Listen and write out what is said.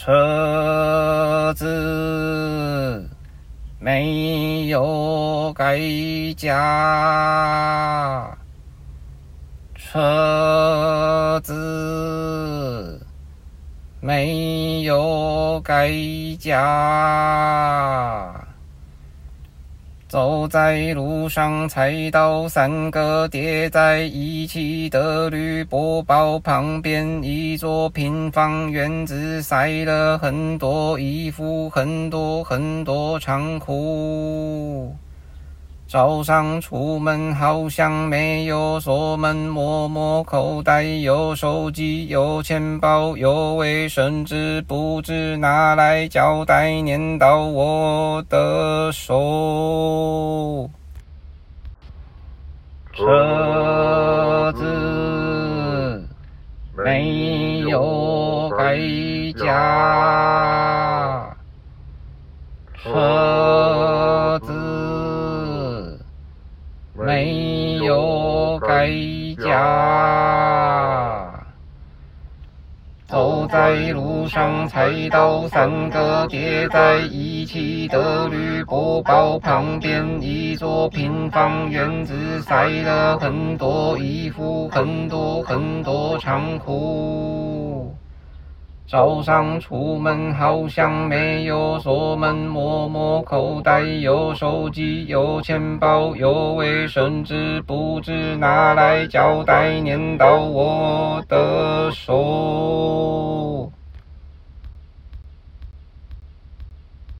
车子没有改价，车子没有改价。走在路上，踩到三个叠在一起的铝箔包，旁边一座平房院子，塞了很多衣服，很多很多仓库。早上出门好像没有锁门，摸摸口袋有手机有钱包有卫生纸，不知拿来胶带粘到我的手。车子没有改价，车没有改嫁。走在路上，踩到三个叠在一起的铝箔包，旁边一座平房院子，晒了很多衣服，很多很多长裤。早上出门好像没有锁门，摸摸口袋有手机有钱包有卫生纸，不知拿来交代粘到我的手。